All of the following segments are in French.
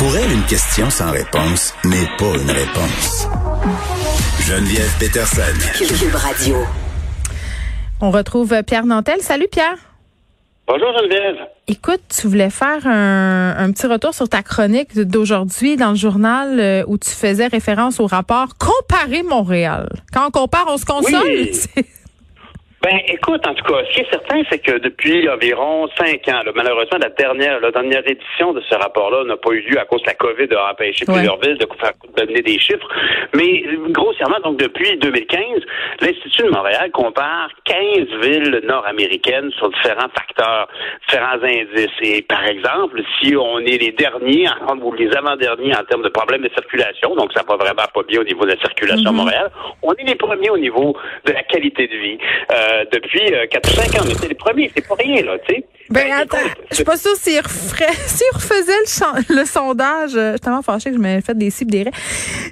Pour elle, une question sans réponse n'est pas une réponse. Geneviève Peterson. Cube Radio. On retrouve Pierre Nantel. Salut Pierre. Bonjour Geneviève. Écoute, tu voulais faire un, un petit retour sur ta chronique d'aujourd'hui dans le journal euh, où tu faisais référence au rapport Comparer Montréal. Quand on compare, on se console. Oui. Ben, écoute, en tout cas, ce qui est certain, c'est que depuis environ cinq ans, là, malheureusement, la dernière, la dernière édition de ce rapport-là n'a pas eu lieu à cause de la COVID, a empêché Ouais. plusieurs villes de faire de donner des chiffres. Mais grossièrement, donc depuis 2015, l'Institut de Montréal compare 15 villes nord-américaines sur différents facteurs, différents indices. Et par exemple, si on est les derniers en- ou les avant-derniers en termes de problèmes de circulation, donc ça va vraiment pas bien au niveau de la circulation à Montréal, on est les premiers au niveau de la qualité de vie. Euh, depuis euh, 4 ou 5 ans, mais c'est les premiers, c'est pas rien, là, tu sais. Ben, Ben, attends, je suis pas sûre s'il referait, s'il refaisait le, sondage, euh, je suis tellement fâchée que je m'avais fait des cibles des raies.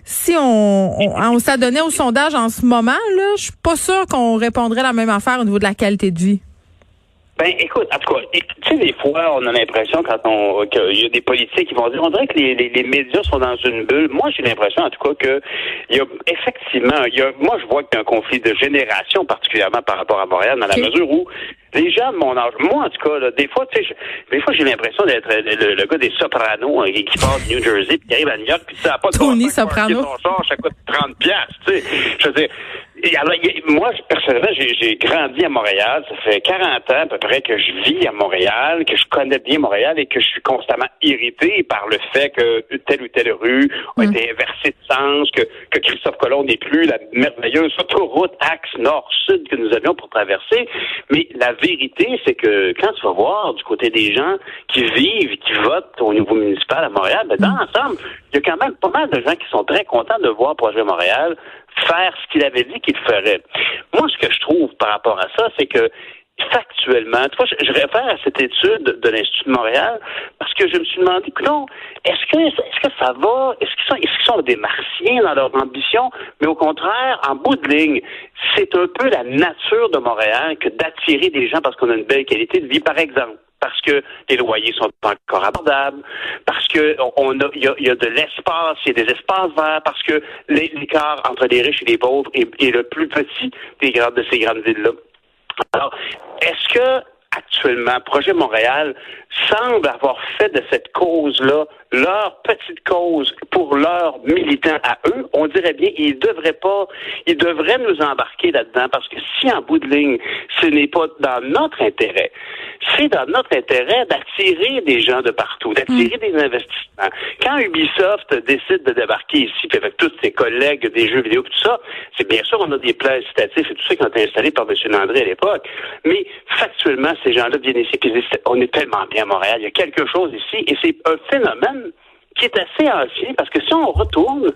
Si on, on, on s'adonnait au sondage en ce moment, là, je suis pas sûre qu'on répondrait la même affaire au niveau de la qualité de vie. Ben, écoute, en tout cas, tu sais, des fois, on a l'impression quand on qu'il y a des politiques qui vont dire, on dirait que les, les, les médias sont dans une bulle. Moi, j'ai l'impression, en tout cas, que il y a effectivement, il y a, moi, je vois qu'il y a un conflit de génération, particulièrement par rapport à Montréal, dans la mesure où les gens de mon âge, moi, en tout cas, là, des fois, tu sais, des fois, j'ai l'impression d'être le, le- le gars des Sopranos hein, qui part du New Jersey, puis qui arrive à New York, puis ça n'a pas de Tony bon Soprano. son char, ça coûte 30 piastres, tu sais. Je veux dire, et alors, moi, personnellement, j'ai j'ai grandi à Montréal. Ça fait 40 ans à peu près que je vis à Montréal, que je connais bien Montréal et que je suis constamment irrité par le fait que telle ou telle rue a Mm. été inversée de sens, que, que Christophe Colomb n'est plus la merveilleuse autoroute axe nord-sud que nous avions pour traverser. Mais la vérité, c'est que quand tu vas voir du côté des gens qui vivent, qui votent au niveau municipal à Montréal, ben, dans l'ensemble, il y a quand même pas mal de gens qui sont très contents de voir Projet Montréal faire ce qu'il avait dit qu'il ferait. Moi, ce que je trouve par rapport à ça, c'est que factuellement, tu vois, je, je réfère à cette étude de l'Institut de Montréal parce que je me suis demandé, non, est-ce que est-ce que ça va, est-ce qu'ils sont, est-ce qu'ils sont des martiens dans leur ambition, mais au contraire, en bout de ligne, c'est un peu la nature de Montréal que d'attirer des gens parce qu'on a une belle qualité de vie, par exemple parce que les loyers sont encore abordables, parce que on a, il y a, de l'espace, il y a des espaces verts, parce que l'é- l'écart entre les riches et les pauvres est, est le plus petit des grandes de ces grandes villes-là. Alors, est-ce que actuellement, Projet Montréal semble avoir fait de cette cause-là leur petite cause pour leurs militants à eux, on dirait bien ils devraient pas, ils devraient nous embarquer là-dedans parce que si en bout de ligne, ce n'est pas dans notre intérêt, c'est dans notre intérêt d'attirer des gens de partout, d'attirer des investissements. Quand Ubisoft décide de débarquer ici, puis avec tous ses collègues des jeux vidéo, tout ça, c'est bien sûr on a des plans incitatifs et tout ça qui ont été installés par M. Landry à l'époque, mais factuellement, ces gens-là viennent ici puis on est tellement bien Montréal, il y a quelque chose ici, et c'est un phénomène qui est assez ancien, parce que si on retourne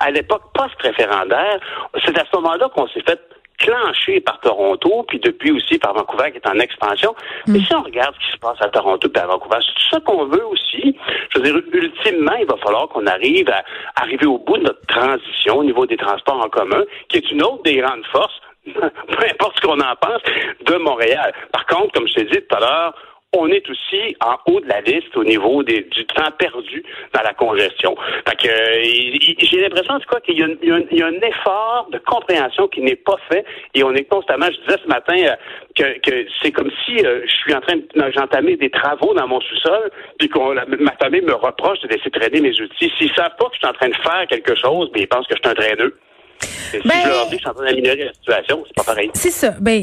à l'époque post-référendaire, c'est à ce moment-là qu'on s'est fait clencher par Toronto, puis depuis aussi par Vancouver qui est en expansion. Mais si on regarde ce qui se passe à Toronto et à Vancouver, c'est tout ça qu'on veut aussi. Je veux dire, ultimement, il va falloir qu'on arrive à arriver au bout de notre transition au niveau des transports en commun, qui est une autre des grandes forces, peu importe ce qu'on en pense, de Montréal. Par contre, comme je t'ai dit tout à l'heure, on est aussi en haut de la liste au niveau des, du temps perdu dans la congestion. Fait que euh, j'ai l'impression en tout cas qu'il y, a un- y y a effort de compréhension qui n'est pas fait et on est constamment, je disais ce matin euh, que, que c'est comme si euh, je suis en train de j'entamais des travaux dans mon sous-sol puis qu'on ma famille me reproche de laisser traîner mes outils. S'ils savent pas que je suis en train de faire quelque chose, ben ils pensent que je suis un traîneux. Et si Ben- je leur dis que je suis en train d'améliorer la situation, c'est pas pareil. C'est ça. Ben,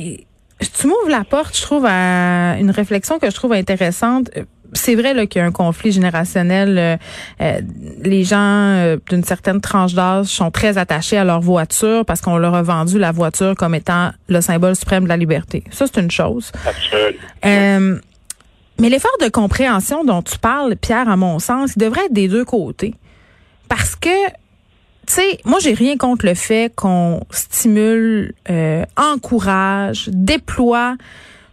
tu m'ouvres la porte, je trouve, à une réflexion que je trouve intéressante. C'est vrai là, qu'il y a un conflit générationnel. euh, euh, les gens euh, d'une certaine tranche d'âge sont très attachés à leur voiture parce qu'on leur a vendu la voiture comme étant le symbole suprême de la liberté. Ça, c'est une chose. Absolument. Euh, mais l'effort de compréhension dont tu parles, Pierre, à mon sens, il devrait être des deux côtés. Parce que, tu sais, moi, j'ai rien contre le fait qu'on stimule, euh, encourage, déploie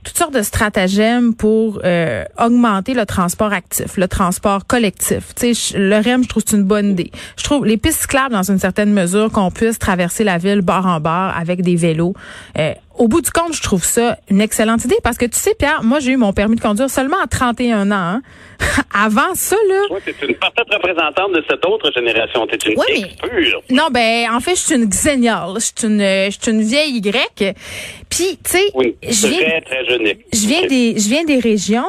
toutes sortes de stratagèmes pour euh, augmenter le transport actif, le transport collectif. Tu sais, le REM, je trouve c'est une bonne idée. Je trouve les pistes cyclables dans une certaine mesure qu'on puisse traverser la ville bord en bord avec des vélos. Euh, au bout du compte, je trouve ça une excellente idée parce que tu sais, Pierre, moi, j'ai eu mon permis de conduire seulement à 31 ans. Hein. Avant ça, là. Oui, tu une parfaite représentante de cette autre génération. Tu es une oui, pure. Non, ben, en fait, je suis une xéniale. Je suis une, je suis une vieille grecque. Puis, tu sais. Oui, je viens, très, très jeune. Je viens des, je viens des régions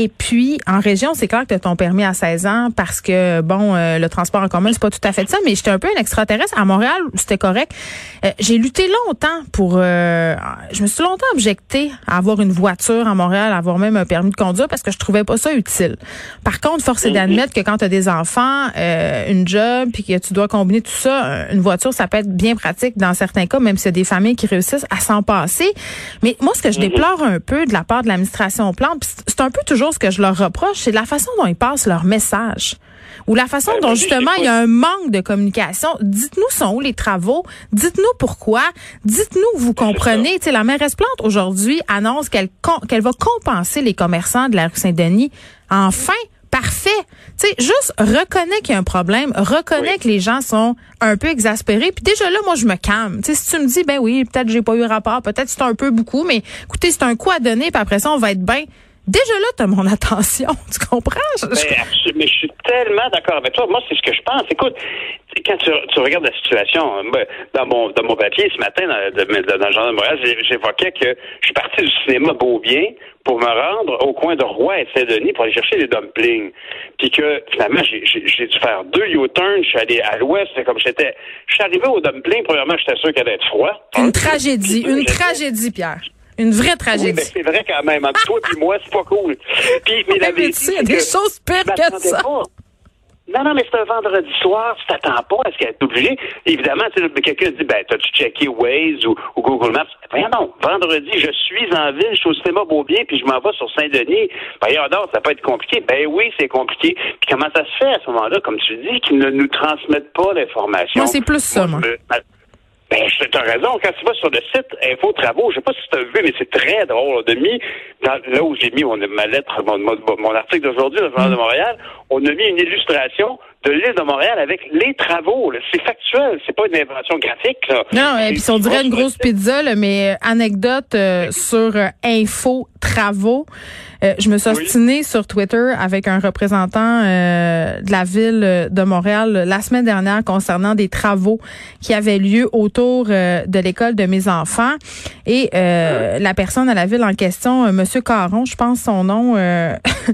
et puis, en région, c'est clair que tu as ton permis à 16 ans parce que, bon, euh, le transport en commun, c'est pas tout à fait ça, mais j'étais un peu un extraterrestre. À Montréal, c'était correct. Euh, j'ai lutté longtemps pour... Euh, je me suis longtemps objecté à avoir une voiture à Montréal, à avoir même un permis de conduire parce que je trouvais pas ça utile. Par contre, force est d'admettre que quand tu as des enfants, une job, puis que tu dois combiner tout ça, une voiture, ça peut être bien pratique dans certains cas, même s'il y a des familles qui réussissent à s'en passer. Mais moi, ce que je déplore un peu de la part de l'administration Plante, c'est un peu toujours que je leur reproche, c'est la façon dont ils passent leur message ou la façon ben, dont justement il y a un manque de communication. Dites-nous sont où les travaux, dites-nous pourquoi, dites-nous vous comprenez. Tu sais, la mairesse Plante aujourd'hui annonce qu'elle qu'elle va compenser les commerçants de la rue Saint-Denis. Enfin, parfait. Tu sais, juste reconnais qu'il y a un problème, reconnais que les gens sont un peu exaspérés, puis déjà là, moi, je me calme. Tu sais, si tu me dis, ben oui, peut-être j'ai pas eu rapport, peut-être c'est un peu beaucoup, mais écoutez, c'est un coup à donner, puis après ça, on va être bien. Déjà là, tu as mon attention, tu comprends? mais, je suis tellement d'accord avec toi. Moi, c'est ce que je pense. Écoute, quand tu, regardes la situation, dans mon, dans mon papier ce matin, dans, dans, le Journal de Montréal, j'évoquais que je suis parti du cinéma Beaubien pour me rendre au coin de Roy et Saint-Denis pour aller chercher des dumplings. Puis que finalement, j'ai dû faire deux U-turns. Je suis allé à l'ouest. C'est comme j'étais. Je suis arrivé au dumpling. Premièrement, j'étais sûr qu'il allait être froid. Une tragédie. Une tragédie, Pierre. Une vraie tragédie. Oui, c'est vrai quand même. Entre toi et moi, c'est pas cool. Puis, mais la vérité, il y a des choses pires que ça. Non, non, mais c'est un vendredi soir, tu t'attends pas à ce qu'elle est obligée. Évidemment, quelqu'un dit, ben, t'as-tu checké Waze ou, Google Maps? Ben non, vendredi, je suis en ville, je suis au cinéma Beaubien, puis je m'en vais sur Saint-Denis. Ben, non, ça peut être compliqué. Ben oui, c'est compliqué. Puis comment ça se fait à ce moment-là, comme tu dis, qu'ils ne nous transmettent pas l'information? Moi, c'est plus ça, moi. Ben, tu as raison. Quand tu vas sur le site Info Travaux, je sais pas si tu as vu, mais c'est très drôle. On a mis, là où j'ai mis mon, ma lettre, mon, mon, article d'aujourd'hui, le Journal de Montréal, on a mis une illustration de l'île de Montréal avec les travaux. C'est factuel, c'est pas une invention graphique. Là. Non, et puis on dirait une grosse pizza, mais euh, anecdote euh, sur euh, Info Travaux. je me suis ostinée sur Twitter avec un représentant de la ville de Montréal la semaine dernière concernant des travaux qui avaient lieu autour de l'école de mes enfants. Et la personne à la ville en question, Monsieur Caron, je pense son nom.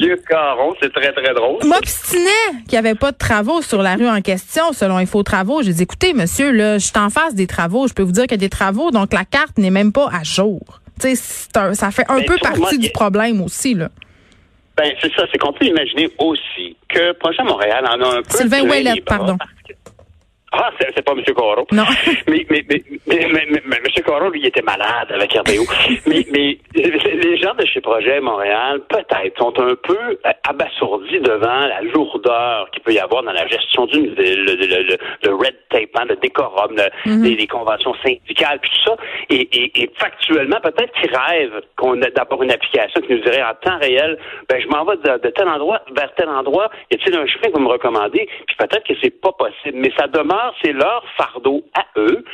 Monsieur Caron, c'est très, très drôle. M'obstinait qu'il avait pas de travaux sur la rue en question, selon Info Travaux. J'ai dit, écoutez, monsieur, là, je suis en face des travaux. Je peux vous dire qu'il y a des travaux, donc la carte n'est même pas à jour. Tu sais, ça fait un ben, peu partie du problème aussi, là. Ben, c'est ça, c'est qu'on peut imaginer aussi que Projet Montréal en a un peu. Sylvain Ouellet, pardon. Ah, c'est pas M. Coron. Non. Mais, mais, mais, mais, mais, M. Coron, lui, il était malade avec RDO. mais, mais les gens de chez Projet Montréal, peut-être, sont un peu abasourdis devant la lourdeur qu'il peut y avoir dans la gestion d'une ville, le, le, red tape, hein, le décorum, mhm. les, conventions syndicales, puis tout ça. Et, et, et factuellement, peut-être qu'ils rêvent qu'on ait d'abord une application qui nous dirait en temps réel, ben je m'en vais de, tel endroit vers tel endroit, y a-t-il un chemin que vous me recommandez? Puis peut-être que c'est pas possible, mais ça demeure c'est leur fardeau à eux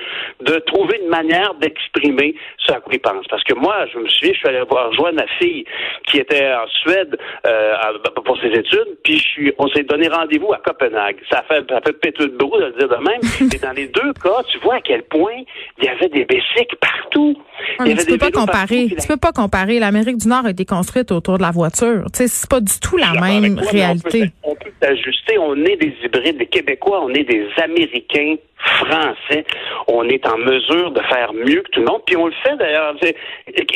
de trouver une manière d'exprimer ce à quoi ils pensent. Parce que moi, je me souviens, je suis allé voir rejoindre ma fille qui était en Suède euh, pour ses études, puis je suis, on s'est donné rendez-vous à Copenhague. Ça fait, ça fait péter de brou de le dire de même. Et dans les deux cas, tu vois à quel point il y avait des bicycles partout. tu peux pas comparer. tu peux pas comparer. L'Amérique du Nord a été construite autour de la voiture. Tu sais, c'est pas du tout la même réalité. On peut s'ajuster. On est des hybrides, des Québécois, on est des Américains américain français, on est en mesure de faire mieux que tout le monde. Puis on le fait d'ailleurs.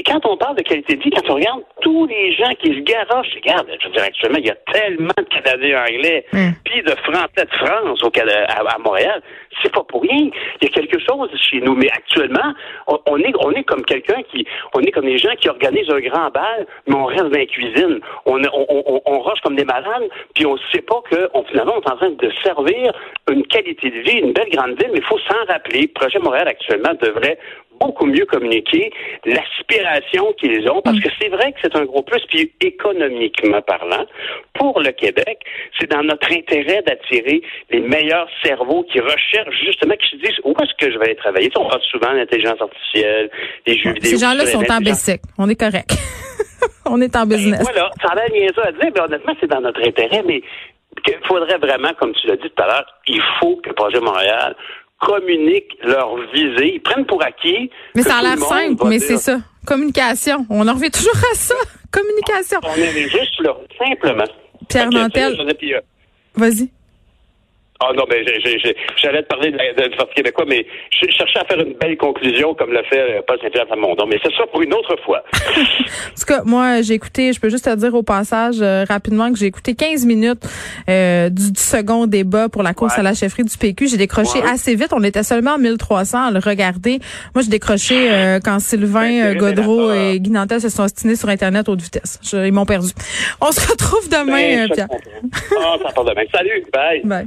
Quand on parle de qualité de vie, quand on regarde tous les gens qui se garochent, regarde, je veux dire, actuellement, il y a tellement de Canadiens anglais, mm. puis de Français de France au, à, à Montréal, c'est pas pour rien. Il y a quelque chose chez nous. Mais actuellement, on, est, on est comme quelqu'un qui, on est comme des gens qui organisent un grand bal, mais on reste dans la cuisine. On, on, on, roche comme des malades, puis on sait pas que, on, finalement, on est en train de servir une qualité de vie, une belle grande ville, mais il faut s'en rappeler. Le projet Montréal actuellement devrait beaucoup mieux communiquer l'aspiration qu'ils ont, parce mm. que c'est vrai que c'est un gros plus, puis économiquement parlant, pour le Québec, c'est dans notre intérêt d'attirer les meilleurs cerveaux qui recherchent justement, qui se disent où est-ce que je vais aller travailler. on parle souvent d'intelligence artificielle, des jeux vidéo. Ces gens-là sont en basic. On est correct. on est en ben, business. voilà, ça a l'air ça à dire, mais honnêtement, c'est dans notre intérêt, mais il faudrait vraiment, comme tu l'as dit tout à l'heure, il faut que le projet Montréal communiquent leur visée. Ils prennent pour acquis. Mais ça a l'air simple, mais c'est ça. Communication. On en revient toujours à ça. Communication. On est juste là, simplement. Pierre Nantel. Euh, Vas-y. Ah non, mais j'allais te parler de, la, de, Parti québécois, mais je cherchais à faire une belle conclusion comme l'a fait euh, Paul Saint-Pierre Plamondon. Mais c'est ça pour une autre fois. en tout cas, moi, j'ai écouté, je peux juste te dire au passage euh, rapidement que j'ai écouté 15 minutes euh, du, second débat pour la course à la chefferie du PQ. J'ai décroché assez vite. On était seulement à 1300 à le regarder. Moi, j'ai décroché quand Sylvain Godreau et Guy Nantel se sont ostinés sur Internet haute vitesse. ils m'ont perdu. On se retrouve demain, ben, Pierre. Ah, demain. Salut. Bye. Bye.